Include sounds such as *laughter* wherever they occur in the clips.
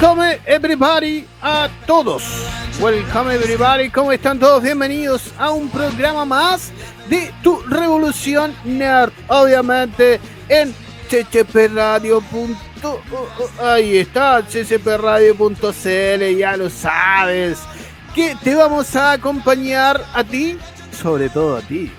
Welcome everybody a todos. Welcome everybody, ¿cómo están todos? Bienvenidos a un programa más de tu Revolución Nerd. Obviamente en ccpradio. Ahí está, ccpradio.cl, ya lo sabes. Que te vamos a acompañar a ti, sobre todo a ti,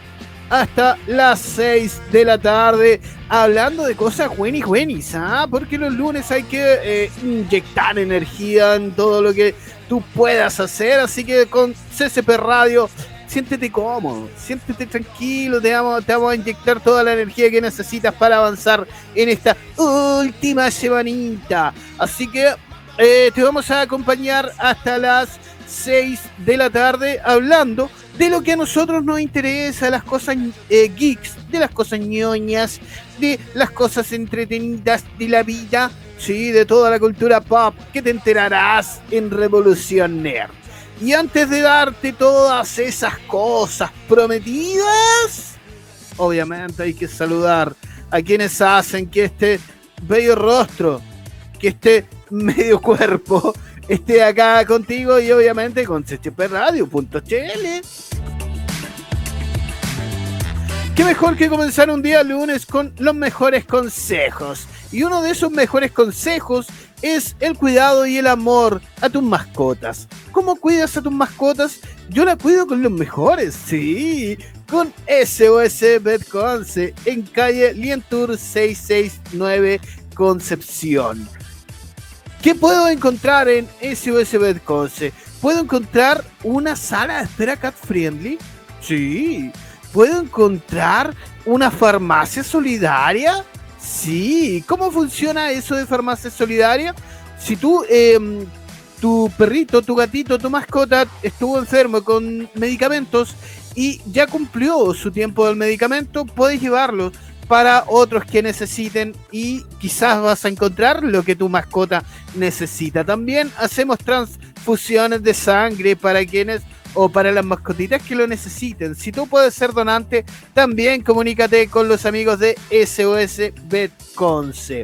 hasta las 6 de la tarde hablando de cosas buenas buenas, ¿ah? Porque los lunes hay que eh, inyectar energía en todo lo que tú puedas hacer, así que con CCP Radio siéntete cómodo, siéntete tranquilo, te vamos, te vamos a inyectar toda la energía que necesitas para avanzar en esta última semanita. Así que eh, te vamos a acompañar hasta las 6 de la tarde hablando de lo que a nosotros nos interesa, las cosas eh, geeks, de las cosas ñoñas, de las cosas entretenidas de la vida, sí, de toda la cultura pop que te enterarás en Revolución Nerd. Y antes de darte todas esas cosas prometidas, obviamente hay que saludar a quienes hacen que este bello rostro, que este medio cuerpo, esté acá contigo y obviamente con ccpradio.cl. Qué mejor que comenzar un día lunes con los mejores consejos. Y uno de esos mejores consejos es el cuidado y el amor a tus mascotas. ¿Cómo cuidas a tus mascotas? Yo la cuido con los mejores, sí, con SOS Betconce en calle Lientour 669 Concepción. ¿Qué puedo encontrar en SOS Betconce? ¿Puedo encontrar una sala de espera cat friendly? Sí. ¿Puedo encontrar una farmacia solidaria? Sí. ¿Cómo funciona eso de farmacia solidaria? Si tú, em, tu perrito, tu gatito, tu mascota estuvo enfermo con medicamentos y ya cumplió su tiempo del medicamento, puedes llevarlo para otros que necesiten y quizás vas a encontrar lo que tu mascota necesita. También hacemos transfusiones de sangre para quienes o para las mascotitas que lo necesiten. Si tú puedes ser donante, también comunícate con los amigos de SOS Betconce.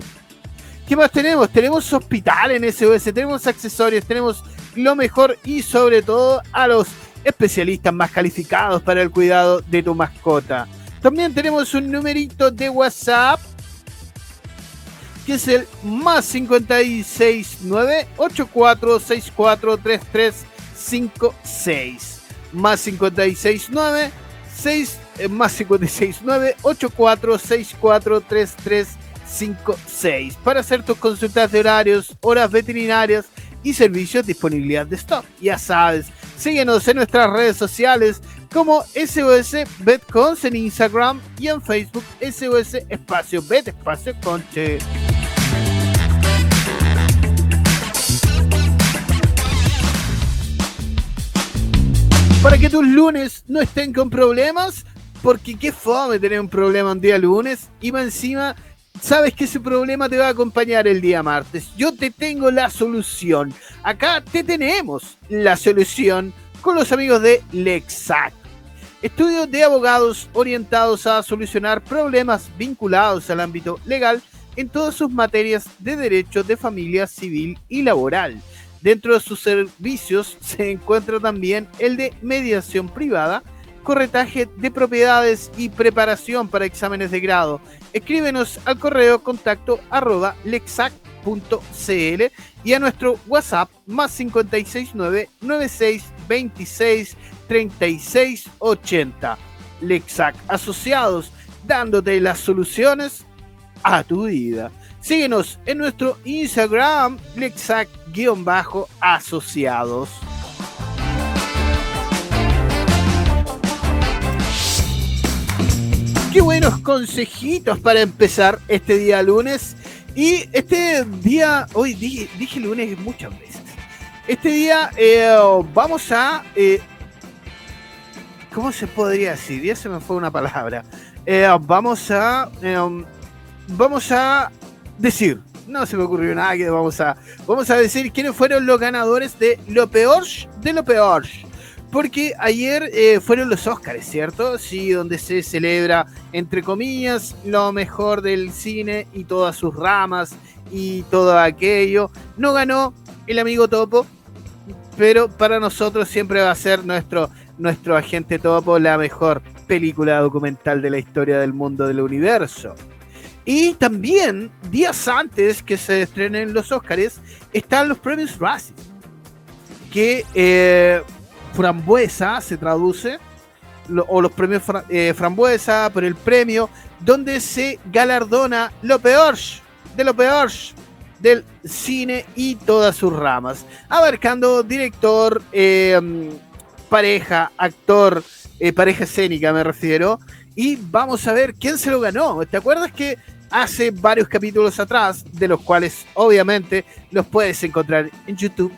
¿Qué más tenemos? Tenemos hospital en SOS, tenemos accesorios, tenemos lo mejor y sobre todo a los especialistas más calificados para el cuidado de tu mascota. También tenemos un numerito de WhatsApp que es el más 569 84643356 más 569 6 eh, más 569 84643356 para hacer tus consultas de horarios, horas veterinarias y servicios disponibilidad de stock. Ya sabes, síguenos en nuestras redes sociales como SOS Betcons en Instagram y en Facebook SOS Espacio Bet Espacio Conche. Para que tus lunes no estén con problemas, porque qué fome tener un problema un día lunes y más encima sabes que ese problema te va a acompañar el día martes. Yo te tengo la solución. Acá te tenemos la solución con los amigos de Lexac. Estudios de abogados orientados a solucionar problemas vinculados al ámbito legal en todas sus materias de derecho de familia civil y laboral. Dentro de sus servicios *laughs* se encuentra también el de mediación privada, corretaje de propiedades y preparación para exámenes de grado. Escríbenos al correo contacto arroba lexac.cl y a nuestro WhatsApp más 569 96 26 36 80. Lexac Asociados, dándote las soluciones a tu vida. Síguenos en nuestro Instagram, Lexac-asociados. qué buenos consejitos para empezar este día lunes. Y este día, hoy dije, lunes muchas veces. Este día eh, vamos a... Eh, ¿Cómo se podría decir? Ya se me fue una palabra. Eh, vamos a... vamos a decir. No se me ocurrió nada que vamos a... Vamos a decir quiénes fueron los ganadores de lo peor de lo peor porque ayer eh, fueron los Oscars, ¿cierto? Sí, donde se celebra, entre comillas, lo mejor del cine y todas sus ramas y todo aquello. No ganó el amigo Topo, pero para nosotros siempre va a ser nuestro, nuestro agente Topo la mejor película documental de la historia del mundo del universo. Y también, días antes que se estrenen los Oscars, están los premios Razzie. Que eh, frambuesa se traduce, o los premios eh, frambuesa por el premio, donde se galardona lo peor de lo peor del cine y todas sus ramas, abarcando director, em, pareja, actor, eh, pareja escénica me refiero, y vamos a ver quién se lo ganó. ¿Te acuerdas que hace varios capítulos atrás, de los cuales obviamente los puedes encontrar en YouTube,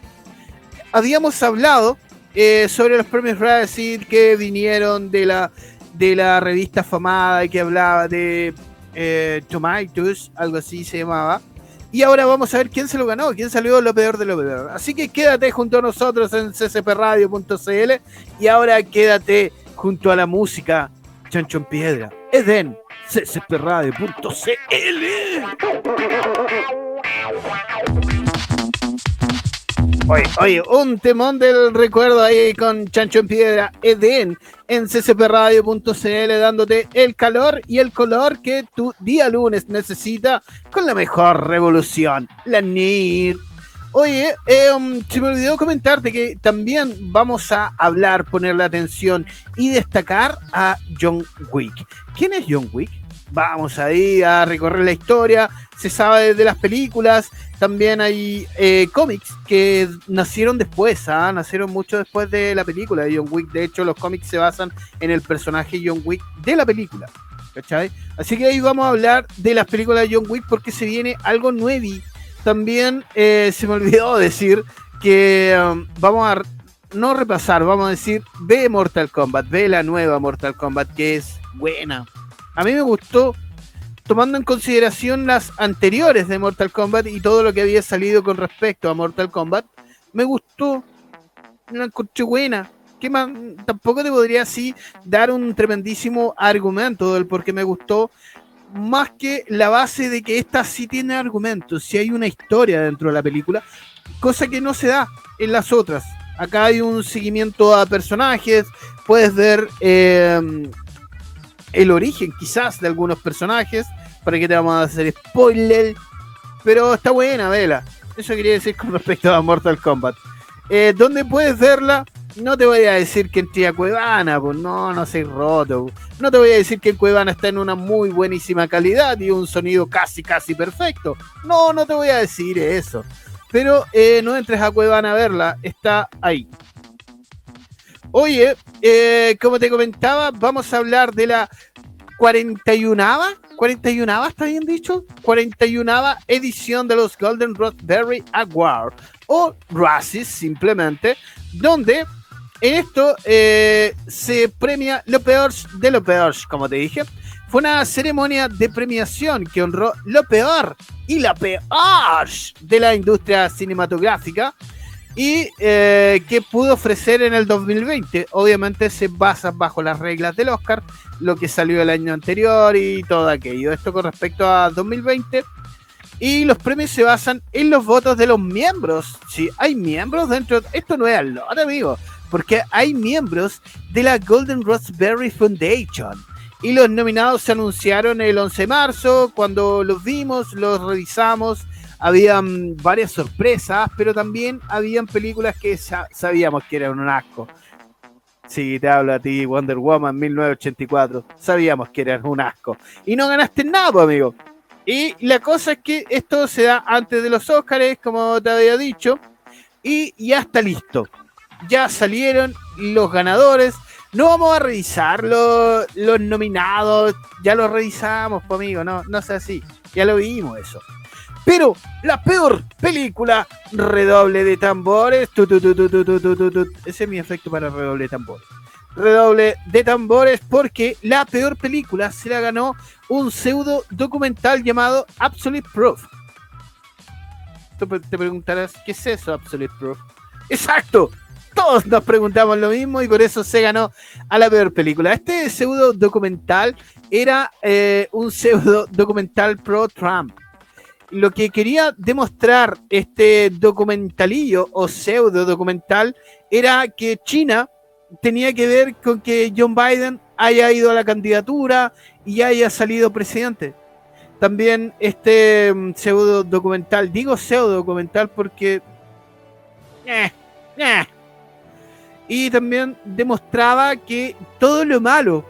habíamos hablado eh, sobre los premios Razzie que vinieron de la, de la revista famada que hablaba de eh, algo así se llamaba. Y ahora vamos a ver quién se lo ganó, quién salió lo peor de lo peor. Así que quédate junto a nosotros en ccpradio.cl y ahora quédate junto a la música Chancho en Piedra. Eden, ccpradio.cl. Oye, un temón del recuerdo ahí con Chancho en Piedra, Eden, en ccpradio.cl, dándote el calor y el color que tu día lunes necesita con la mejor revolución, la NIR. Oye, um, se me olvidó comentarte que también vamos a hablar, ponerle atención y destacar a John Wick. ¿Quién es John Wick? Vamos ahí a recorrer la historia, se sabe de las películas, también hay eh, cómics que nacieron después, ¿ah? nacieron mucho después de la película de John Wick. De hecho, los cómics se basan en el personaje John Wick de la película. ¿Cachai? Así que ahí vamos a hablar de las películas de John Wick porque se viene algo nuevo. También eh, se me olvidó *laughs* decir que um, vamos a no repasar, vamos a decir, ve Mortal Kombat, ve la nueva Mortal Kombat que es buena. A mí me gustó tomando en consideración las anteriores de Mortal Kombat y todo lo que había salido con respecto a Mortal Kombat, me gustó, una encontré buena. ¿Qué más? Tampoco te podría así dar un tremendísimo argumento del por qué me gustó, más que la base de que esta sí tiene argumentos, si hay una historia dentro de la película, cosa que no se da en las otras. Acá hay un seguimiento a personajes, puedes ver eh, el origen quizás de algunos personajes, para que te vamos a hacer spoiler, pero está buena, vela. Eso quería decir con *laughs* respecto a Mortal Kombat. Eh, ¿Dónde puedes verla? No te voy a decir que en a Cuevana, pues no, no soy roto. No te voy a decir que en Cuevana está en una muy buenísima calidad y un sonido casi, casi perfecto. No, no te voy a decir eso. Pero eh, no entres a Cuevana a verla, está ahí. Oye, eh, como te comentaba, vamos a hablar de la 41 41 está bien dicho, 41 edición de los Golden Raspberry Award o Razzies simplemente, donde en esto eh, se premia lo peor de lo peor, como te dije. Fue una ceremonia de premiación que honró lo peor y la peor de la industria cinematográfica y eh, pudo ofrecer en el 2020. Obviamente se basa bajo las reglas del Oscar, lo que salió el año anterior y todo aquello. Esto con respecto a 2020. Y los premios se basan en los votos de los miembros. Si hay miembros dentro, esto no es al amigo, porque hay miembros de la Golden Raspberry Foundation. Y los nominados se anunciaron el 11 de marzo, cuando los vimos, los revisamos habían varias sorpresas, pero también habían películas que sabíamos que eran un asco. Sí, te hablo a ti, Wonder Woman 1984. Sabíamos que eran un asco. Y no ganaste nada, amigo. Y la cosa es que esto se da antes de los Oscars, como te había dicho. Y ya está listo. Ya salieron los ganadores. No vamos a revisar los, los nominados, ya lo revisamos, pues amigo, no, no sea así, ya lo vimos eso. Pero la peor película, redoble de tambores. Ese es mi efecto para redoble de tambores. Redoble de tambores porque la peor película se la ganó un pseudo documental llamado Absolute Proof. Tú te preguntarás, ¿qué es eso, Absolute Proof? Exacto, todos nos preguntamos lo mismo y por eso se ganó a la peor película. Este pseudo documental era eh, un pseudo documental pro Trump. Lo que quería demostrar este documentalillo o pseudo documental era que China tenía que ver con que John Biden haya ido a la candidatura y haya salido presidente. También este mm, pseudo documental, digo pseudo documental porque... eh, eh. Y también demostraba que todo lo malo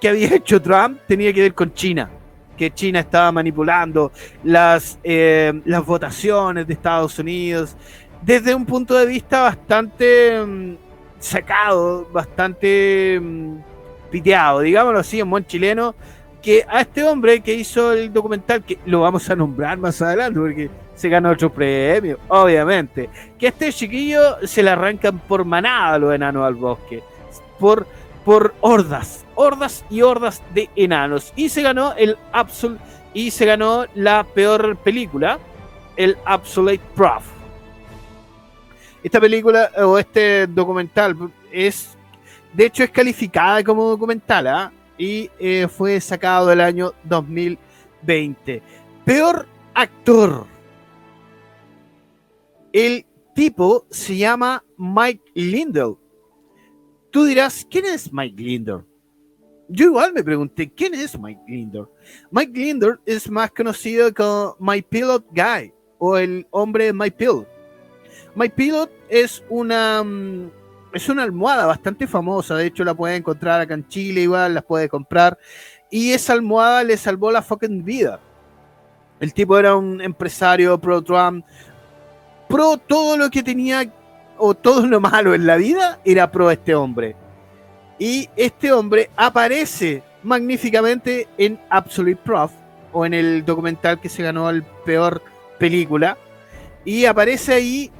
que había *laughs* hecho Trump tenía que ver con China. Que China estaba manipulando las, eh, las votaciones de Estados Unidos desde un punto de vista bastante mm, sacado, bastante mm, piteado, digámoslo así, en buen chileno, que a este hombre que hizo el documental, que lo vamos a nombrar más adelante porque se ganó otro premio, obviamente, que a este chiquillo se le arrancan por manada los enanos al bosque, por, por hordas, hordas y hordas de enanos, y se ganó el Absol y se ganó la peor película, el Absolute Prof. Esta película o este documental es, de hecho, es calificada como documental ¿ah? y eh, fue sacado el año 2020. Peor actor. El tipo se llama Mike Lindell. Tú dirás, ¿quién es Mike Lindell? Yo igual me pregunté, ¿quién es Mike Lindell? Mike Lindell es más conocido como My Pilot Guy o el hombre My Pilot. My Pilot es una mm, es una almohada bastante famosa, de hecho la puedes encontrar acá en Chile igual, las puedes comprar y esa almohada le salvó la fucking vida. El tipo era un empresario pro Trump, pro todo lo que tenía o todo lo malo en la vida era pro este hombre. Y este hombre aparece magníficamente en Absolute Prof o en el documental que se ganó el peor película y aparece ahí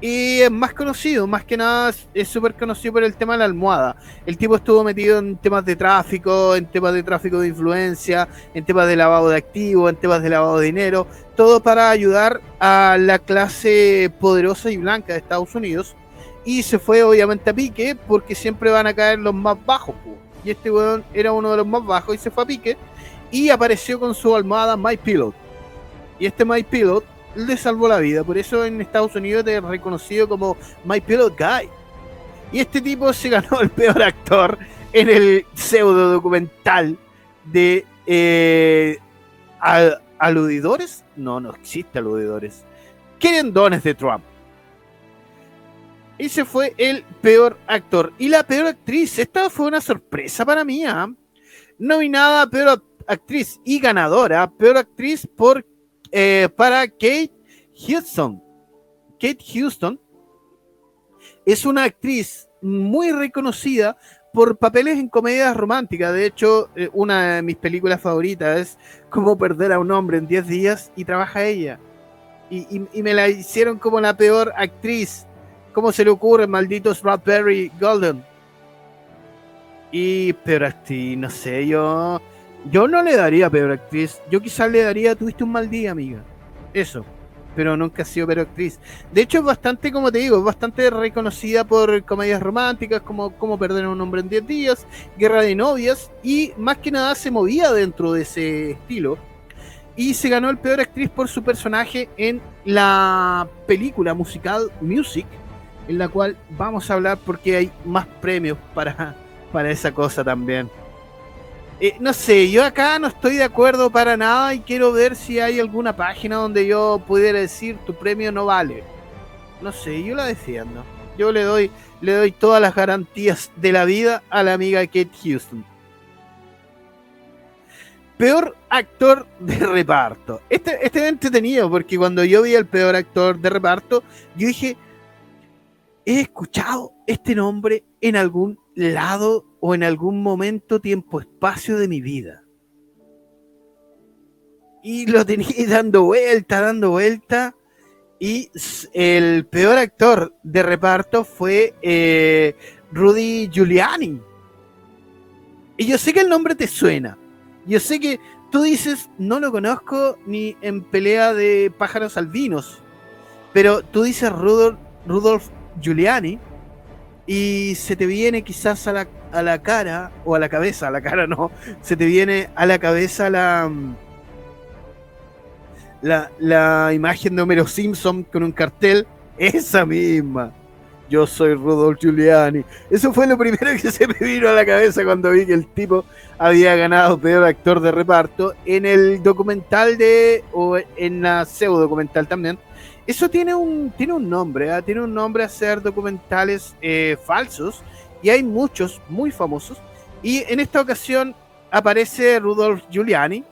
y es más conocido, más que nada es súper conocido por el tema de la almohada. El tipo estuvo metido en temas de tráfico, en temas de tráfico de influencia, en temas de lavado de activos, en temas de lavado de dinero, todo para ayudar a la clase poderosa y blanca de Estados Unidos. Y se fue obviamente a pique porque siempre van a caer los más bajos. Y este weón era uno de los más bajos y se fue a pique y apareció con su almohada My Pilot. Y este My Pilot le salvó la vida. Por eso en Estados Unidos es reconocido como My Pilot Guy. Y este tipo se ganó el peor actor en el pseudo documental de eh, al- aludidores. No, no existe aludidores. Querendones de Trump. Ese fue el peor actor. Y la peor actriz. Esta fue una sorpresa para mí. ¿ah? Nominada a peor actriz y ganadora. Peor actriz por eh, para Kate Houston. Kate Houston es una actriz muy reconocida por papeles en comedias románticas. De hecho, eh, una de mis películas favoritas es Cómo perder a un hombre en 10 días y trabaja ella. Y- y me la hicieron como la peor actriz. ¿Cómo se le ocurre, malditos Raspberry Golden? Y peor actriz, no sé, yo. Yo no le daría peor actriz. Yo quizás le daría Tuviste un mal día, amiga. Eso. Pero nunca ha sido peor actriz. De hecho, es bastante, como te digo, es bastante reconocida por comedias románticas como Cómo perder a un hombre en 10 días, Guerra de novias, y más que nada se movía dentro de ese estilo. Y se ganó el peor actriz por su personaje en la película musical Music, en la cual vamos a hablar porque hay más premios para, para esa cosa también. Eh, no sé, yo acá no estoy de acuerdo para nada y quiero ver si hay alguna página donde yo pudiera decir tu premio no vale. No sé, yo la defiendo. Yo le doy, le doy todas las garantías de la vida a la amiga Kate Houston. Peor actor de reparto. Este, este es entretenido porque cuando yo vi el peor actor de reparto, yo dije, he escuchado este nombre en algún lado o en algún momento, tiempo, espacio de mi vida. Y lo tenía dando vuelta, dando vuelta. Y el peor actor de reparto fue eh, Rudy Giuliani. Y yo sé que el nombre te suena. Yo sé que tú dices, no lo conozco ni en pelea de pájaros albinos. Pero tú dices Rudolf, Rudolf Giuliani y se te viene quizás a la, a la cara, o a la cabeza, a la cara no, se te viene a la cabeza la, la, la imagen de Homero Simpson con un cartel, esa misma. Yo soy Rudolf Giuliani. Eso fue lo primero que se me vino a la cabeza cuando vi que el tipo había ganado peor actor de reparto en el documental de, o en la pseudo documental también, eso tiene un, tiene un nombre, ¿ah? tiene un nombre hacer documentales eh, falsos y hay muchos muy famosos. Y en esta ocasión aparece Rudolf Giuliani,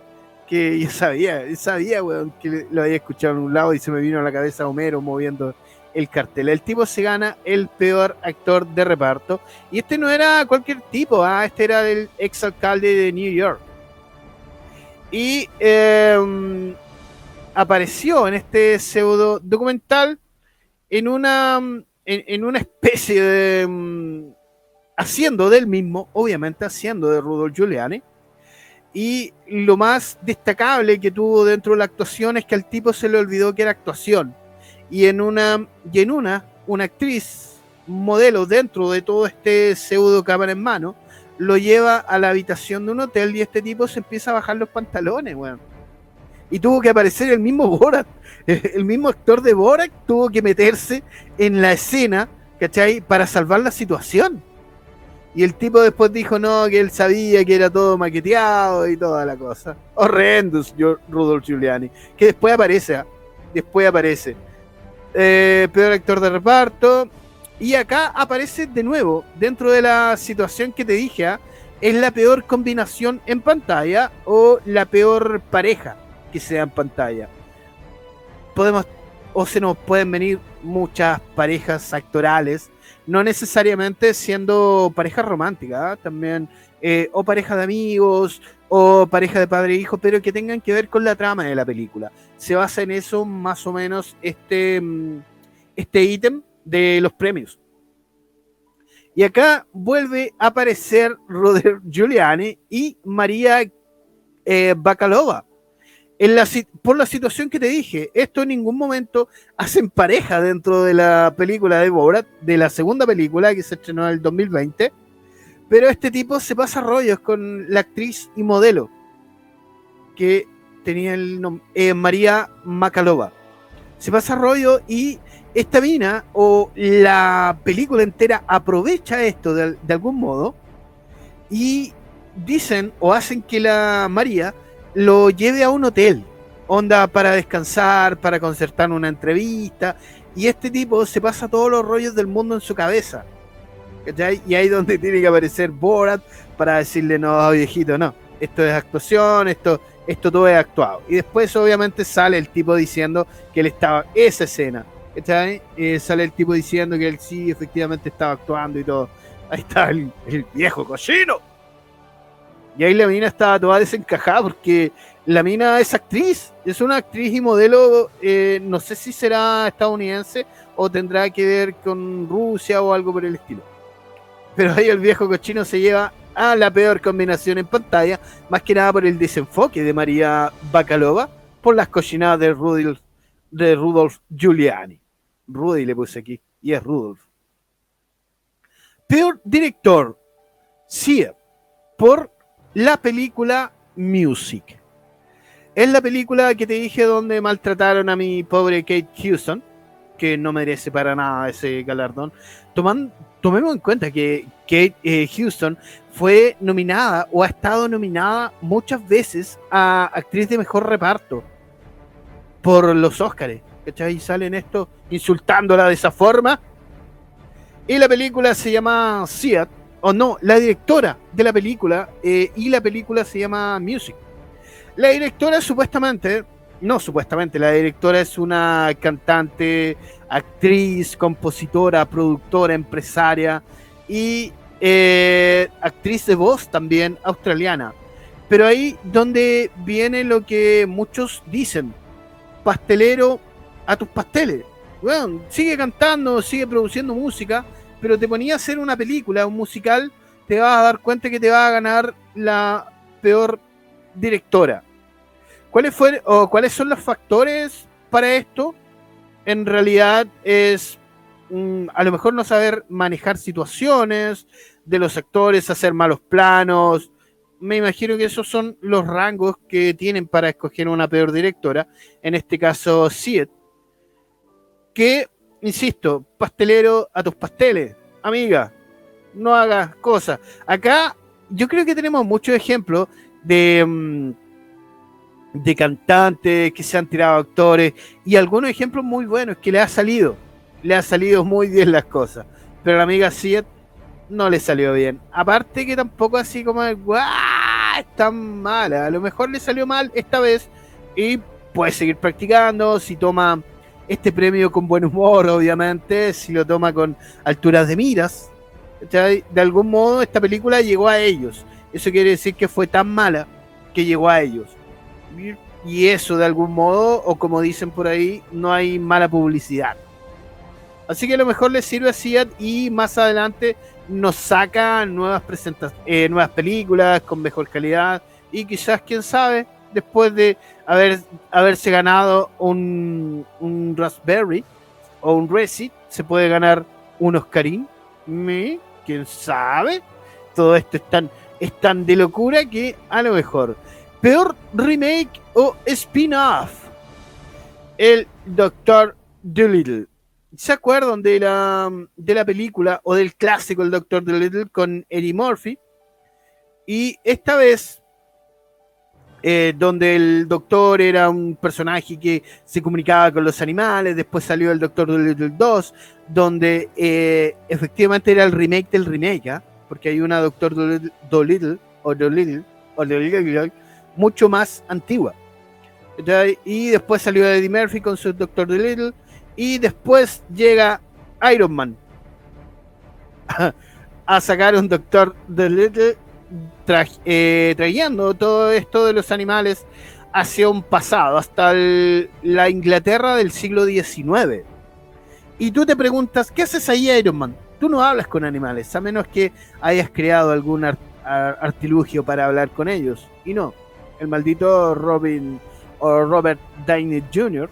que yo sabía, sabía, que lo había escuchado en un lado y se me vino a la cabeza Homero moviendo el cartel. El tipo se gana el peor actor de reparto. Y este no era cualquier tipo, ¿ah? este era el ex alcalde de New York. Y em, apareció en este pseudo documental en una, en, una especie de... Mm, haciendo del mismo, obviamente haciendo de Rudolf Giuliani. Y lo más destacable que tuvo dentro de la actuación es que al tipo se le olvidó que era actuación. Y en una, y en una, una actriz modelo dentro de todo este pseudo cámara en mano, lo lleva a la habitación de un hotel y este tipo se empieza a bajar los pantalones, weón y tuvo que aparecer el mismo *laughs* Borat, el mismo actor de Borat tuvo que meterse en la escena, ¿cachai? Para salvar la situación. Y el tipo después dijo, no, que él sabía que era todo maqueteado y toda la cosa. Horrendous, Rudolf Giuliani. Que después aparece, ¿ah? después aparece. Eh, peor actor de reparto. Y acá aparece de nuevo, dentro de la situación que te dije, ¿ah? es la peor combinación en pantalla o la peor pareja que sea en pantalla. Podemos, o se nos pueden venir muchas parejas actorales, no necesariamente siendo pareja romántica, ¿ah? también, eh, o pareja de amigos, o pareja de padre e hijo, pero que tengan que ver con la trama de la película. Se basa en eso más o menos este, mm, este ítem de los premios. Y acá vuelve a aparecer Roder Giuliani y María eh, Bacalova por la situación que te dije, esto en ningún momento hacen pareja dentro de la película de Borat, de la segunda película que se estrenó en el 2020, pero este tipo se pasa rollos con la actriz y modelo que tenía el nombre, eh, María Macalova. Se pasa rollo y esta mina o la película entera aprovecha esto de algún modo y dicen o hacen que la María lo lleve a un hotel, onda para descansar, para concertar una entrevista, y este tipo se pasa todos los rollos del mundo en su cabeza. Y ahí donde tiene que aparecer Borat para decirle, no, viejito, no, esto es actuación, esto, esto todo es actuado. Y después obviamente sale el tipo diciendo que él estaba, esa escena, eh, sale el tipo diciendo que él sí, efectivamente estaba actuando y todo. Ahí está el, el viejo cochino. Y ahí la mina estaba toda desencajada porque la mina es actriz, es una actriz y modelo, eh, no sé si será estadounidense o tendrá que ver con Rusia o algo por el estilo. Pero ahí el viejo cochino se lleva a la peor combinación en pantalla, más que nada por el desenfoque de María Bacalova, por las cochinadas de Rudolf, de Rudolf Giuliani. Rudy le puse aquí, y es Rudolf. Peor director, sí, por la película Music. Es la película que te dije donde maltrataron a mi pobre Kate Houston, que no merece para nada ese galardón. tomemos en cuenta que Kate eh, Houston fue nominada o ha estado nominada muchas veces a actriz de mejor reparto por los Oscars. Y salen esto insultándola de esa forma. Y la película se llama Seat o no, la directora de la película, eh, y la película se llama Music. La directora supuestamente no supuestamente, la directora es una cantante, actriz, compositora, productora, empresaria y eh, actriz de voz también australiana. Pero ahí donde viene lo que muchos dicen, pastelero a tus pasteles. Bueno, sigue cantando, sigue produciendo música, pero te ponía a hacer una película, un musical, te vas a dar cuenta que te va a ganar la peor directora. ¿Cuáles, fue, o ¿Cuáles son los factores para esto? En realidad es mm, a lo mejor no saber manejar situaciones de los actores, hacer malos planos. Me imagino que esos son los rangos que tienen para escoger una peor directora. En este caso, Siet. Que, insisto, pastelero a tus pasteles. Amiga, no hagas cosas. Acá yo creo que tenemos muchos ejemplos de, mm, de cantantes que se han tirado actores y algunos ejemplos muy buenos que le ha salido. Le ha salido muy bien las cosas. Pero la amiga Siet no le salió bien. Aparte que tampoco así como ¡guau! es tan mala. A lo mejor le salió mal esta vez y puede seguir practicando. Si toma este premio con buen humor, obviamente, si lo toma con alturas de miras, de algún modo esta película llegó a ellos. Eso quiere decir que fue tan mala que llegó a ellos. Y eso de algún modo, o como dicen por ahí, no hay mala publicidad. Así que a lo mejor les sirve a Siad y más adelante nos saca nuevas, eh, nuevas películas con mejor calidad y quizás, quién sabe, después de haber, haberse ganado un, un Raspberry o un Resi, se puede ganar un Oscarín. ¿Quién sabe? Todo esto es tan, es tan de locura que a lo mejor. Peor remake o spin-off. El Doctor Dolittle. ¿Se acuerdan de la, de la película o del clásico El Doctor Dolittle con Eddie Murphy? Y esta vez, eh, donde el doctor era un personaje que se comunicaba con los animales, después salió el Doctor Dolittle 2, donde eh, efectivamente era el remake del remake, ¿ah? porque hay una Doctor Dolittle, o Dolittle, o Dolittle, mucho más antigua. Y después salió Eddie Murphy con su Doctor Dolittle y después llega Iron Man *laughs* a sacar un Doctor de eh, trayendo todo esto de los animales hacia un pasado, hasta la Inglaterra del siglo XIX. Y tú te preguntas, ¿qué haces ahí Iron Man? Tú no hablas con animales, a menos que hayas creado algún artilugio para hablar con ellos. Y no, el maldito Robin o Robert Downey Jr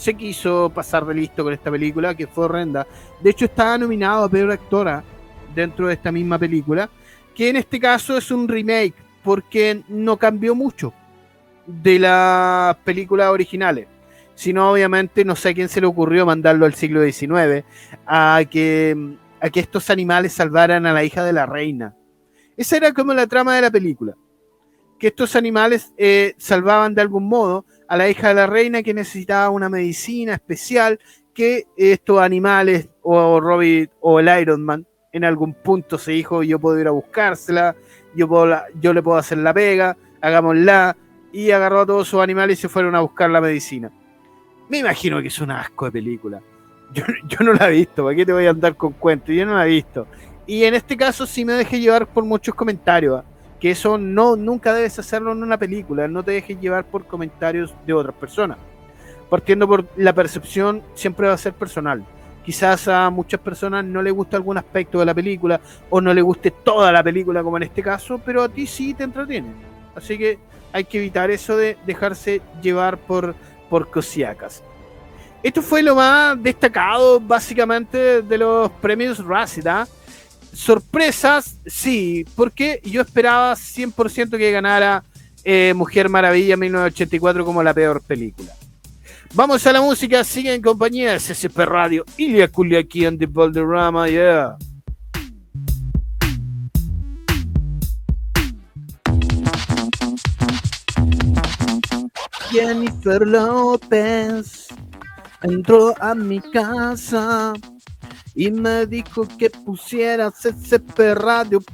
se quiso pasar de listo con esta película, que fue horrenda. De hecho, estaba nominado a peor actora dentro de esta misma película, que en este caso es un remake, porque no cambió mucho de las películas originales. Sino, obviamente, no sé a quién se le ocurrió mandarlo al siglo XIX a que, a que estos animales salvaran a la hija de la reina. Esa era como la trama de la película. Que estos animales eh, salvaban de algún modo a la hija de la reina que necesitaba una medicina especial que estos animales o Robin o el Iron Man en algún punto se dijo yo puedo ir a buscársela, yo, puedo yo le puedo hacer la pega, hagámosla y agarró a todos sus animales y se fueron a buscar la medicina. Me imagino que es un asco de película. Yo, no la he visto, ¿para qué te voy a andar con cuentos? Yo no la he visto. Y en este caso sí me dejé llevar por muchos comentarios. ¿ah? que eso no nunca debes hacerlo en una película, no te dejes llevar por comentarios de otras personas. Partiendo por la percepción siempre va a ser personal. Quizás a muchas personas no le gusta algún aspecto de la película o no le guste toda la película como en este caso, pero a ti sí te entretiene. Así que hay que evitar eso de dejarse llevar por, por cosiacas. Esto fue lo más destacado básicamente de los premios Razzie, ¿ah? sorpresas, sí, porque yo esperaba 100% que ganara eh, Mujer Maravilla 1984 como la peor película. Vamos a la música, sigue en compañía de CCP Radio, Ilia Kuliaki and the Balderrama, yeah. Jennifer López entró a mi casa y me dijo que pusiera ccpradio.cl.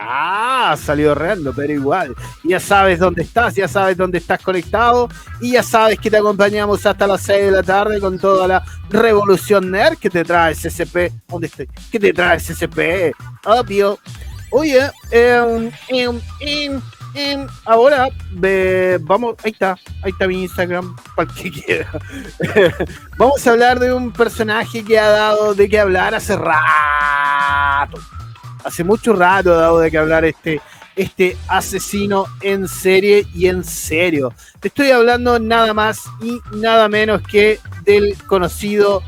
Ah, salió reando, pero igual. Ya sabes dónde estás, ya sabes dónde estás conectado y ya sabes que te acompañamos hasta las 6 de la tarde con toda la revolución nerd que te trae CCP. ¿Dónde estoy? ¿Qué te trae CCP? Obvio. Oye, eh, ahora vamos, ahí está, ahí está mi Instagram, para el que quiera. *laughs* vamos a hablar de un personaje que ha dado de qué hablar hace rato. Hace mucho rato ha dado de qué hablar este, este asesino en serie y en serio. Te estoy hablando nada más y nada menos que del conocido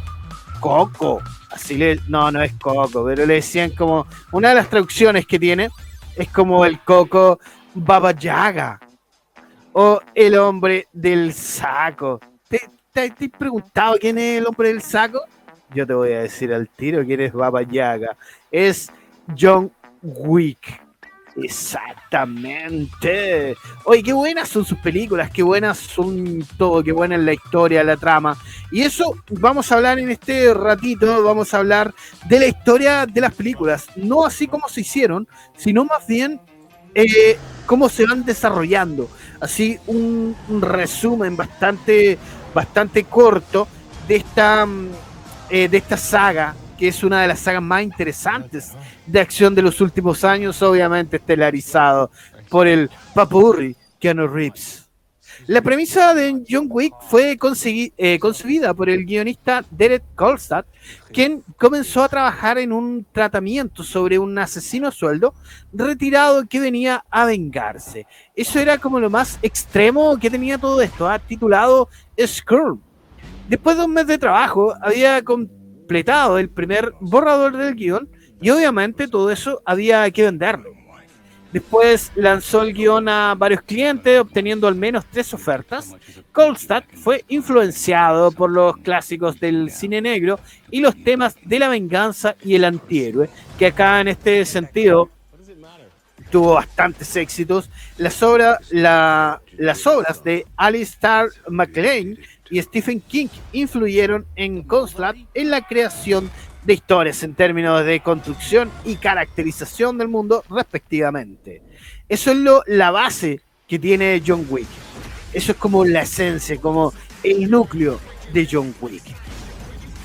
Coco. Así le, no, no es Coco, pero le decían como una de las traducciones que tiene es como el Coco Baba Yaga o el hombre del saco. ¿Te, te, preguntado quién es el hombre del saco? Yo te voy a decir al tiro quién es Baba Yaga. Es John Wick. Exactamente. Oye, qué buenas son sus películas, qué buenas son todo, qué buena es la historia, la trama. Y eso vamos a hablar en este ratito, vamos a hablar de la historia de las películas. No así como se hicieron, sino más bien eh, cómo se van desarrollando. Así un, resumen bastante, bastante corto de esta, mm, eh, de esta saga, que es una de las sagas más interesantes de acción de los últimos años, obviamente estelarizado por el Papurri Keanu Reeves. La premisa de John Wick fue eh, concebida por el guionista Derek Kolstad, quien comenzó a trabajar en un tratamiento sobre un asesino a sueldo retirado que venía a vengarse. Eso era como lo más extremo que tenía todo esto, ¿ah? titulado Skrull. Después de un mes de trabajo, había completado el primer borrador del guion y obviamente todo eso había que venderlo. Después lanzó el guion a varios clientes, obteniendo al menos tres ofertas. Kolstad fue influenciado por los clásicos del cine negro y los temas de la venganza y el antihéroe, que acá en este sentido tuvo bastantes éxitos. Las, obras de Alistair MacLean y Stephen King influyeron en Kolstad en la creación de historias en términos de construcción y caracterización del mundo respectivamente. Eso es lo, la base que tiene John Wick. Eso es como la esencia, como el núcleo de John Wick.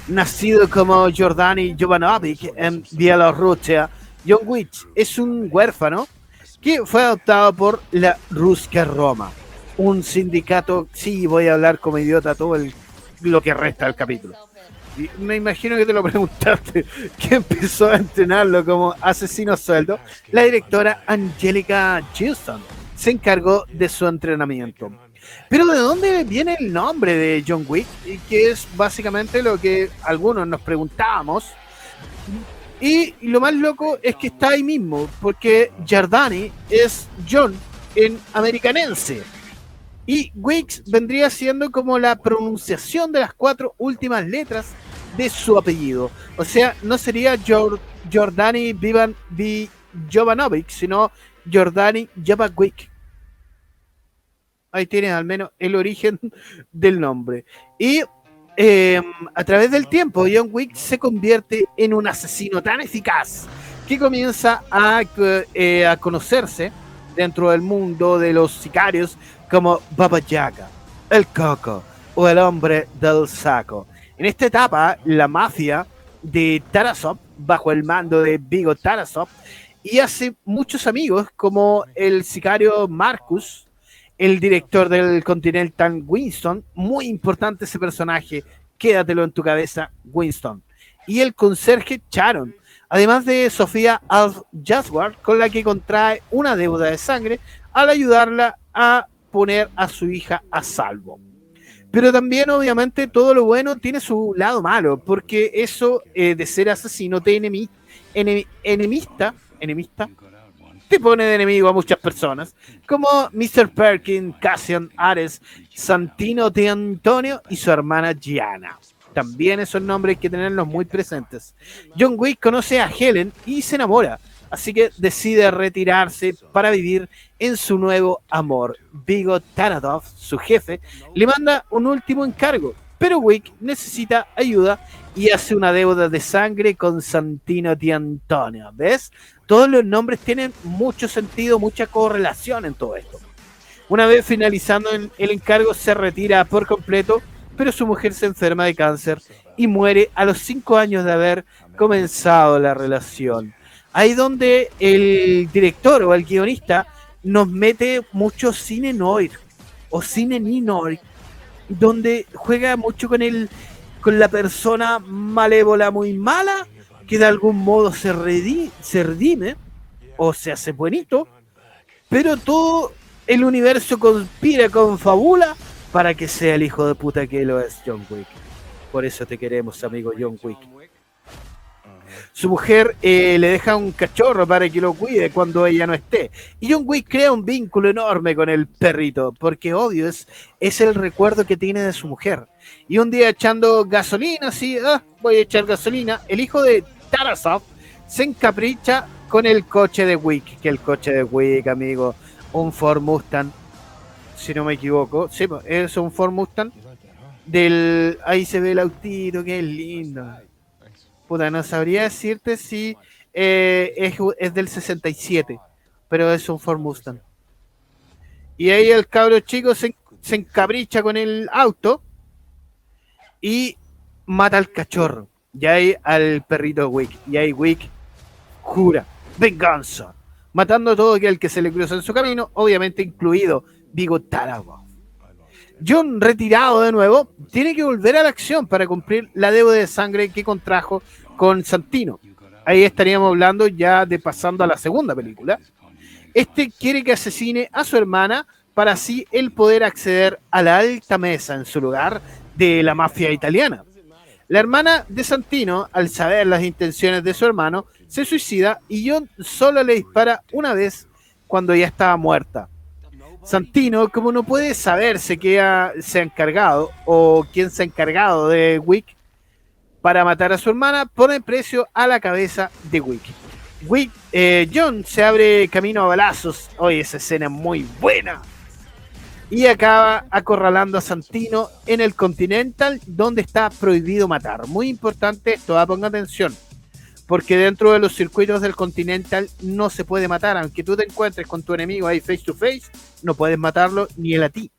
Nacido como Jordani Jovanovic en Bielorrusia, John Wick es un huérfano que fue adoptado por la Ruska Roma, un sindicato, sí, voy a hablar como idiota todo lo que resta del capítulo me imagino que te lo *laughs* preguntaste, que empezó a entrenarlo como asesino sueldo, la directora Angelica Houston se encargó de su entrenamiento. Pero ¿de dónde viene el nombre de John Wick? Que es básicamente lo que algunos nos preguntábamos. Y lo más loco es que está ahí mismo, porque Giardani es John en americanense. Y Wicks vendría siendo como la pronunciación de las cuatro últimas letras de su apellido. O sea, no sería Jordani Vivan V. Jovanovic, sino Jordani Javakwik. Ahí tienes al menos el origen *laughs* del nombre. Y em, a través del tiempo, John Wick se convierte en un asesino tan eficaz que comienza a, eh, a conocerse dentro del mundo de los sicarios como Baba Yaga, el Coco o el hombre del saco. En esta etapa, la mafia de Tarasov, bajo el mando de Vigo Tarasov, y hace muchos amigos como el sicario Marcus, el director del Continental Winston, muy importante ese personaje, quédatelo en tu cabeza, Winston, y el conserje Charon, además de Sofía Alf Jasward, con la que contrae una deuda de sangre al ayudarla a poner a su hija a salvo. Pero también, obviamente, todo lo bueno tiene su lado malo, porque eso eh, de ser asesino te enemista, enemista, te pone de enemigo a muchas personas, como Mr. Perkin, Cassian Ares, Santino de Antonio y su hermana Gianna. También esos nombres hay que tenerlos muy presentes. John Wick conoce a Helen y se enamora, así que decide retirarse para vivir en su nuevo amor. Vigo Taradov, su jefe, le manda un último encargo, Pero Wick necesita ayuda y hace una deuda de sangre con Santino Di Antonio. ¿Ves? Todos los nombres tienen mucho sentido, mucha correlación en todo esto. Una vez finalizando el encargo, se retira por completo, pero su mujer se enferma de cáncer y muere a los cinco años de haber comenzado la relación. Ahí donde el director o el guionista nos mete mucho cine noir o cine ni noir, donde juega mucho con el con la persona malévola muy mala que de algún modo se, redime o se hace buenito, pero todo el universo conspira, confabula para que sea el hijo de puta que lo es John Wick. Por eso te queremos, amigo John Wick. Su mujer eh, le deja un cachorro para que lo cuide cuando ella no esté. Y John Wick crea un vínculo enorme con el perrito, porque odio es, es el recuerdo que tiene de su mujer. Y un día echando gasolina, así, ah, voy a echar gasolina, el hijo de Tarasov se encapricha con el coche de Wick, que el coche de Wick, amigo, un Ford Mustang, si no me equivoco, sí, es un Ford Mustang del, ahí se ve el autito, que es lindo. Puta, no sabría decirte si eh, es, del 67, pero es un Ford Mustang. Y ahí el cabro chico se, se encabricha con el auto y mata al cachorro. Y ahí al perrito Wick. Y ahí Wick jura venganza, matando a todo aquel que se le cruza en su camino, obviamente incluido Vigo Tarawa. John, retirado de nuevo, tiene que volver a la acción para cumplir la deuda de sangre que contrajo con Santino. Ahí estaríamos hablando ya de pasando a la segunda película. Este quiere que asesine a su hermana para así él poder acceder a la alta mesa en su lugar de la mafia italiana. La hermana de Santino, al saber las intenciones de su hermano, se suicida y John solo le dispara una vez cuando ya estaba muerta. Santino, como no puede saberse qué se ha encargado o quién se ha encargado de Wick, para matar a su hermana, pone precio a la cabeza de Wick. Wick eh, John se abre camino a balazos. Hoy esa escena es muy buena. Y acaba acorralando a Santino en el Continental, donde está prohibido matar. Muy importante esto, ponga atención. Porque dentro de los circuitos del Continental no se puede matar. Aunque tú te encuentres con tu enemigo ahí face to face, no puedes matarlo ni él a ti.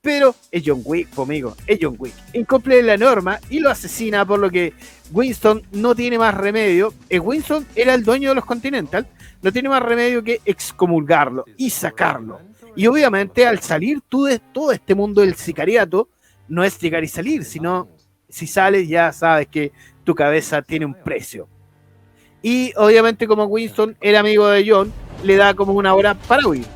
Pero es John Wick, amigo, es John Wick. Incumple la norma y lo asesina, por lo que Winston no tiene más remedio. Eh, Winston era el dueño de los Continental, no tiene más remedio que excomulgarlo y sacarlo. Y obviamente al salir tú de todo este mundo del sicariato, no es llegar y salir, sino si sales ya sabes que tu cabeza tiene un precio. Y obviamente como Winston era amigo de John, le da como una hora para huir.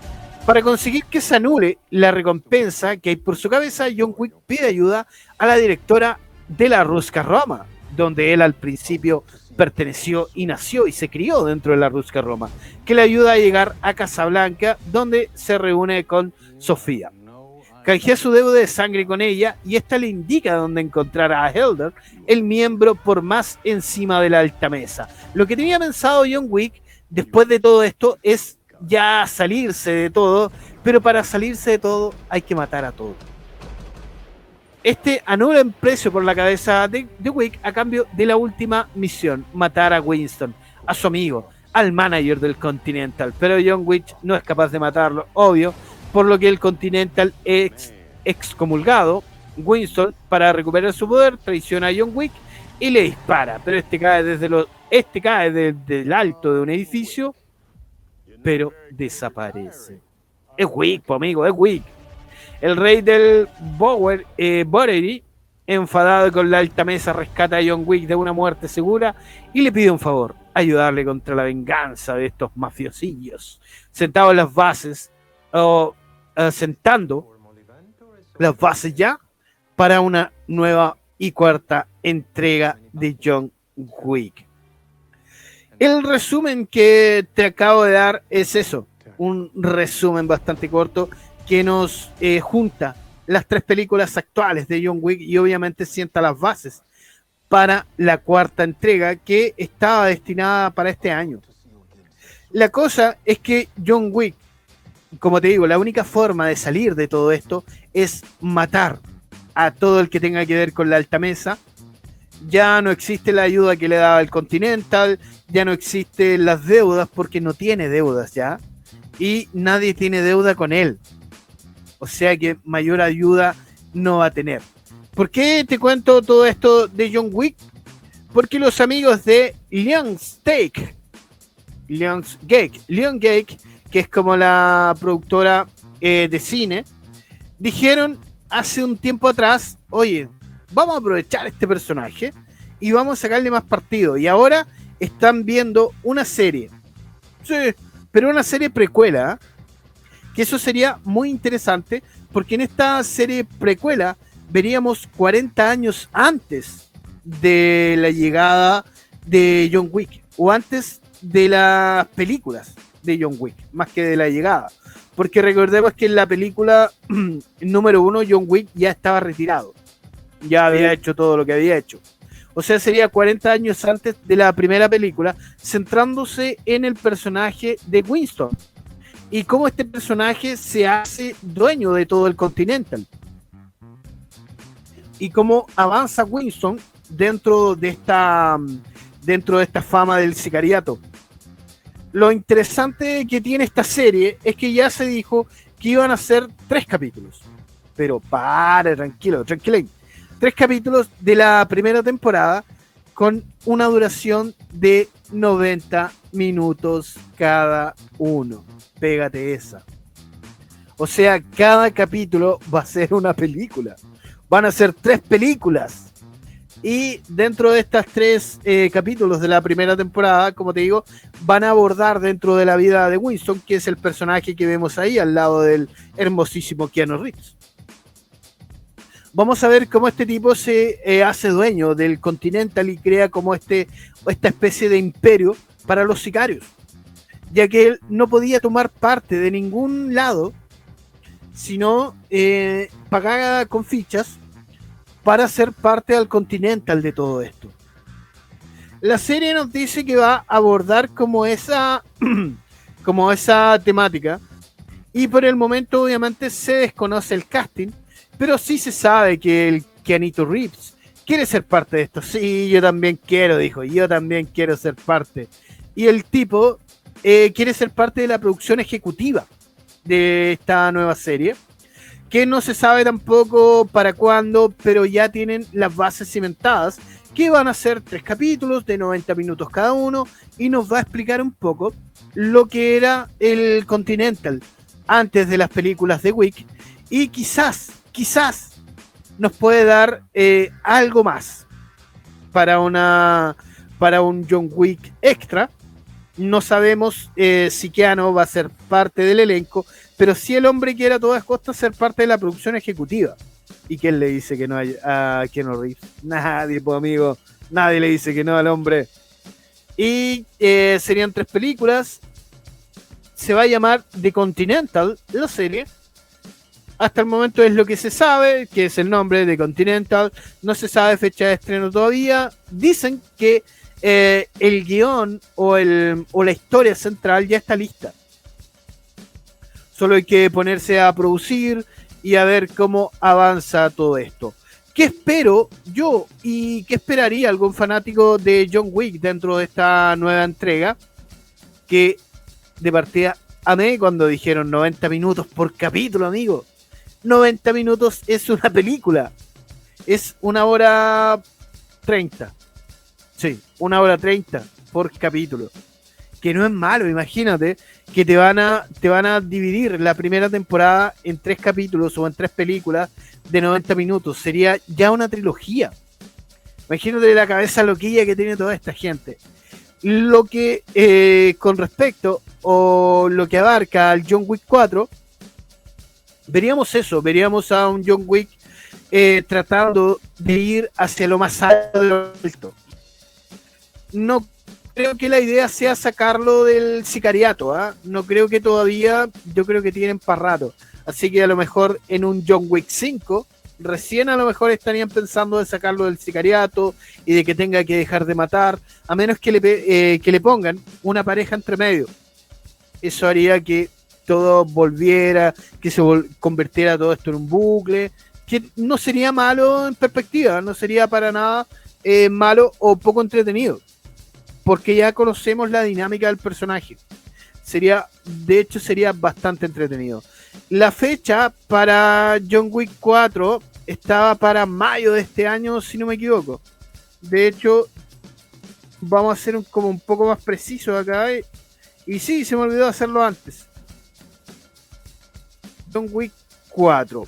Para conseguir que se anule la recompensa que hay por su cabeza, John Wick pide ayuda a la directora de la Rusca Roma, donde él al principio perteneció y nació y se crió dentro de la Rusca Roma, que le ayuda a llegar a Casablanca, donde se reúne con Sofía. Canjea su deuda de sangre con ella y esta le indica dónde encontrar a Helder, el miembro por más encima de la alta mesa. Lo que tenía pensado John Wick después de todo esto es ya salirse de todo, pero para salirse de todo hay que matar a todo. Este anula en precio por la cabeza de, de Wick a cambio de la última misión, matar a Winston, a su amigo, al manager del Continental. Pero John Wick no es capaz de matarlo, obvio, por lo que el Continental es excomulgado. Winston, para recuperar su poder, traiciona a John Wick y le dispara, pero este cae desde los, este cae desde el alto de un edificio pero desaparece. Es Wick, amigo, es Wick. El rey del Bower, eh, Bowery, enfadado con la alta mesa, rescata a John Wick de una muerte segura y le pide un favor, ayudarle contra la venganza de estos mafiosillos. Sentado en las bases, o eh, sentando las bases ya para una nueva y cuarta entrega de John Wick. El resumen que te acabo de dar es eso, un resumen bastante corto que nos eh, junta las tres películas actuales de John Wick y obviamente sienta las bases para la cuarta entrega que estaba destinada para este año. La cosa es que John Wick, como te digo, la única forma de salir de todo esto es matar a todo el que tenga que ver con la alta mesa. Ya no existe la ayuda que le daba el Continental, ya no existen las deudas porque no tiene deudas ya. Y nadie tiene deuda con él. O sea que mayor ayuda no va a tener. ¿Por qué te cuento todo esto de John Wick? Porque los amigos de Lionsgate, Lionsgate, Lionsgate, que es como la productora eh, de cine, dijeron hace un tiempo atrás, oye, vamos a aprovechar este personaje y vamos a sacarle más partido. Y ahora están viendo una serie. Sí, pero una serie precuela. Que eso sería muy interesante porque en esta serie precuela veríamos 40 años antes de la llegada de John Wick o antes de las películas de John Wick, más que de la llegada. Porque recordemos que en la película *clears throat* número uno John Wick ya estaba retirado. Ya había hecho todo lo que había hecho. O sea, sería 40 años antes de la primera película, centrándose en el personaje de Winston. Y cómo este personaje se hace dueño de todo el Continental. Y cómo avanza Winston dentro de esta, dentro de esta fama del sicariato lo interesante que tiene esta serie es que ya se dijo que iban a ser tres capítulos. Pero pare, tranquilo, tranquilo. Tres capítulos de la primera temporada con una duración de 90 minutos cada uno. Pégate esa. O sea, cada capítulo va a ser una película. Van a ser tres películas. Y dentro de estas tres eh, capítulos de la primera temporada, como te digo, van a abordar dentro de la vida de Winston, que es el personaje que vemos ahí al lado del hermosísimo Keanu Reeves. Vamos a ver cómo este tipo se eh, hace dueño del Continental y crea como este, esta especie de imperio para los sicarios, ya que él no podía tomar parte de ningún lado, sino eh, con fichas para ser parte del Continental de todo esto. La serie nos dice que va a abordar como esa, *clears throat* como esa temática y por el momento obviamente se desconoce el casting, pero sí se sabe que el Keanu Reeves quiere ser parte de esto. Sí, yo también quiero, dijo, yo también quiero ser parte. Y el tipo eh, quiere ser parte de la producción ejecutiva de esta nueva serie que no se sabe tampoco para cuándo, pero ya tienen las bases cimentadas, que van a ser tres capítulos de 90 minutos cada uno, y nos va a explicar un poco lo que era el Continental antes de las películas de Wick, y quizás, quizás nos puede dar eh, algo más para una para un John Wick extra. No sabemos eh, si Keanu va a ser parte del elenco, pero si el hombre quiere a todas costas ser parte de la producción ejecutiva. ¿Y quién le dice que no a Keanu Reeves? Nadie, pues amigo, nadie le dice que no al hombre. Y eh, serían tres películas. Se va a llamar The Continental, la serie. Hasta el momento es lo que se sabe, que es el nombre de Continental. No se sabe fecha de estreno todavía. Dicen que eh, el guion o, el, o la historia central ya está lista. Solo hay que ponerse a producir y a ver cómo avanza todo esto. ¿Qué espero yo y qué esperaría algún fanático de John Wick dentro de esta nueva entrega? Que de partida amé cuando dijeron 90 minutos por capítulo, amigo. 90 minutos es una película. Es una hora 30. Sí, una hora 30 por capítulo que no es malo, imagínate, que te van a, te van a dividir la primera temporada en tres capítulos o en tres películas de 90 minutos. Sería ya una trilogía. Imagínate la cabeza loquilla que tiene toda esta gente. Lo que eh, con respecto o lo que abarca al John Wick 4, veríamos eso, veríamos a un John Wick eh, tratando de ir hacia lo más alto. No creo que la idea sea sacarlo del sicariato, ¿ah? No creo que todavía, yo creo que tienen para rato. Así que a lo mejor en un John Wick 5, recién a lo mejor estarían pensando de sacarlo del sicariato y de que tenga que dejar de matar, a menos que le, eh, que le pongan una pareja entre medio. Eso haría que todo volviera, que se convirtiera todo esto en un bucle, que no sería malo en perspectiva, no sería para nada eh, malo o poco entretenido, porque ya conocemos la dinámica del personaje. Sería, de hecho, sería bastante entretenido. La fecha para John Wick 4 estaba para mayo de este año, si no me equivoco. De hecho, vamos a ser como un poco más preciso acá. Y sí, se me olvidó hacerlo antes. John Wick 4.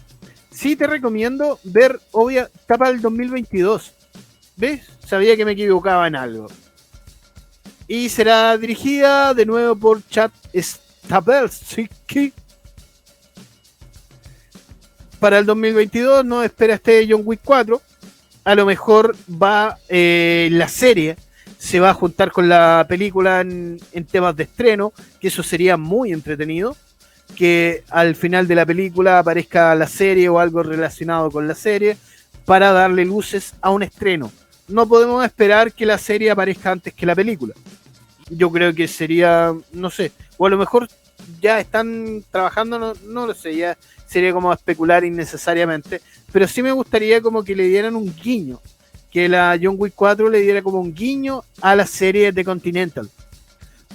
Sí te recomiendo ver, obvia, tapa del 2022. ¿Ves? Sabía que me equivocaba en algo. Y será dirigida de nuevo por Chad Stahelski. Para el 2022 no espera este John Wick 4. A lo mejor va eh, la serie se va a juntar con la película en, temas de estreno, que eso sería muy entretenido. Que al final de la película aparezca la serie o algo relacionado con la serie para darle luces a un estreno. No podemos esperar que la serie aparezca antes que la película. Yo creo que sería, no sé, o a lo mejor ya están trabajando, no, no lo sé, ya sería como especular innecesariamente, pero sí me gustaría como que le dieran un guiño que la John Wick 4 le diera como un guiño a la serie de Continental.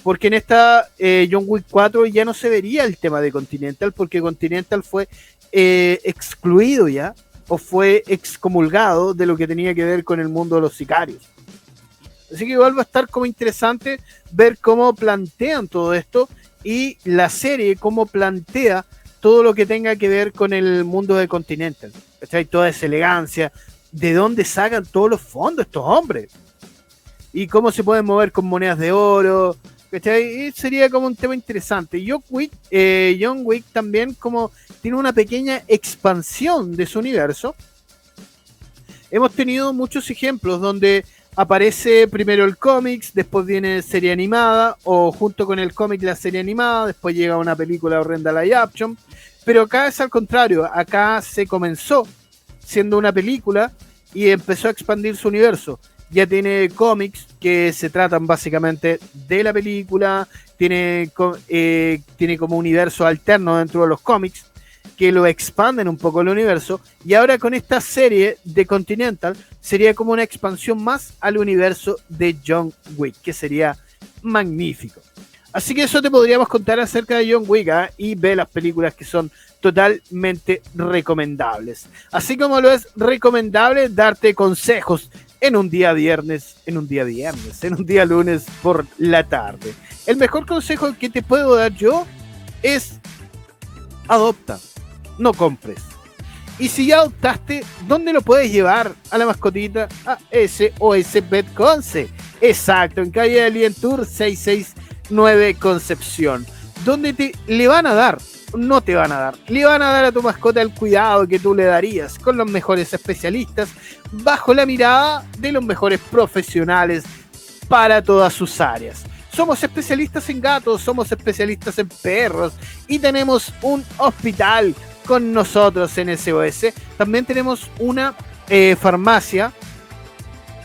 Porque en esta eh, John Wick 4 ya no se vería el tema de Continental, porque Continental fue eh, excluido ya, o fue excomulgado de lo que tenía que ver con el mundo de los sicarios. Así que igual va a estar como interesante ver cómo plantean todo esto y la serie cómo plantea todo lo que tenga que ver con el mundo de Continental. hay Toda esa elegancia, de dónde sacan todos los fondos estos hombres. Y cómo se pueden mover con monedas de oro. Sería como un tema interesante. John Wick, eh, John Wick también como tiene una pequeña expansión de su universo. Hemos tenido muchos ejemplos donde aparece primero el cómics, después viene serie animada, o junto con el cómic la serie animada, después llega una película horrenda live action. Pero acá es al contrario, acá se comenzó siendo una película y empezó a expandir su universo. Ya tiene cómics que se tratan básicamente de la película, tiene, eh, tiene como universo alterno dentro de los cómics que lo expanden un poco el universo. Y ahora con esta serie de Continental sería como una expansión más al universo de John Wick, que sería magnífico. Así que eso te podríamos contar acerca de John Wick ¿ah? y ve las películas que son totalmente recomendables. Así como lo es recomendable darte consejos en un día viernes, en un día viernes, en un día lunes por la tarde. El mejor consejo que te puedo dar yo es adopta, no compres. Y si ya adoptaste, ¿dónde lo puedes llevar a la mascotita? A SOS Bet Conce. Exacto, en calle Alien Tour 669 Concepción. Donde te le van a dar no te van a dar. Le van a dar a tu mascota el cuidado que tú le darías con los mejores especialistas bajo la mirada de los mejores profesionales para todas sus áreas. Somos especialistas en gatos, somos especialistas en perros y tenemos un hospital con nosotros en SOS. También tenemos una eh, farmacia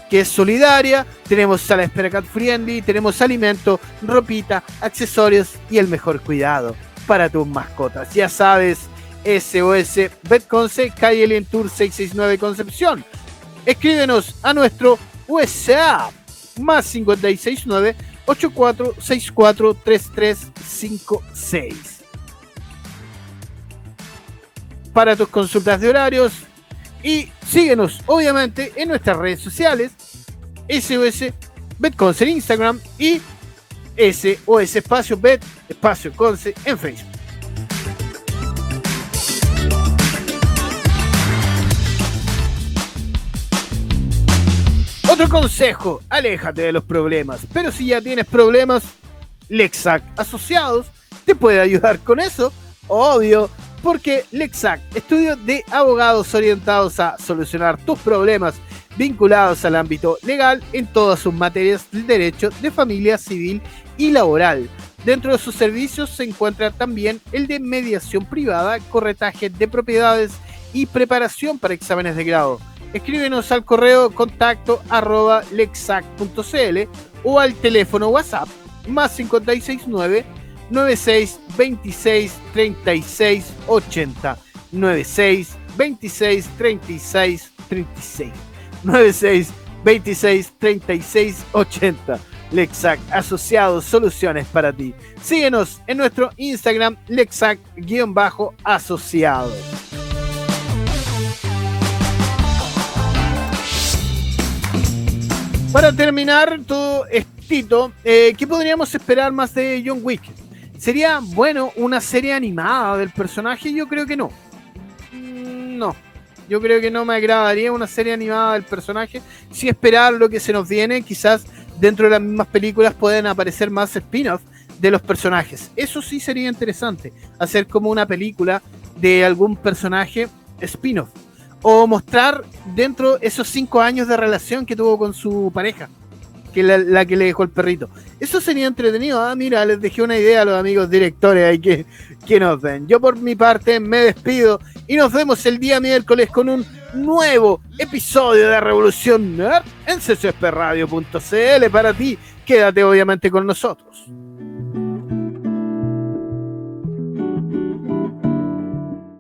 que es solidaria, tenemos sala espera cat friendly, tenemos alimento, ropita, accesorios y el mejor cuidado para tus mascotas. Ya sabes, SOS Betconce, calle Tour 669 Concepción. Escríbenos a nuestro WhatsApp más 569 8464 3356. Para tus consultas de horarios y síguenos obviamente en nuestras redes sociales SOS Betconce Instagram y SOS espacio Bet espacio Conce en Facebook. Otro consejo, aléjate de los problemas. Pero si ya tienes problemas, Lexac Asociados te puede ayudar con eso, obvio, porque Lexac, estudio de abogados orientados a solucionar tus problemas vinculados al ámbito legal en todas sus materias del derecho de familia civil y laboral. Dentro de sus servicios se encuentra también el de mediación privada, corretaje de propiedades y preparación para exámenes de grado. Escríbenos al correo contacto arroba lexac.cl o al teléfono WhatsApp más 569 96 26 36 80 96 26 36 36. 96 26 36 80. Lexac Asociados Soluciones para ti. Síguenos en nuestro Instagram Lexac-asociados. Para terminar todo estito, eh, ¿qué podríamos esperar más de John Wick? ¿Sería bueno una serie animada del personaje? Yo creo que no. Mm, no. Yo creo que no me agradaría una serie animada del personaje. Si esperar lo que se nos viene, quizás dentro de las mismas películas pueden aparecer más spin-off de los personajes. Eso sí sería interesante. Hacer como una película de algún personaje spin-off o mostrar dentro esos cinco años de relación que tuvo con su pareja, que la, la que le dejó el perrito. Eso sería entretenido. Ah, mira, les dejé una idea a los amigos directores ahí que, que nos ven. Yo por mi parte me despido y nos vemos el día miércoles con un nuevo episodio de Revolución Nerd en ccpradio.cl para ti. Quédate obviamente con nosotros.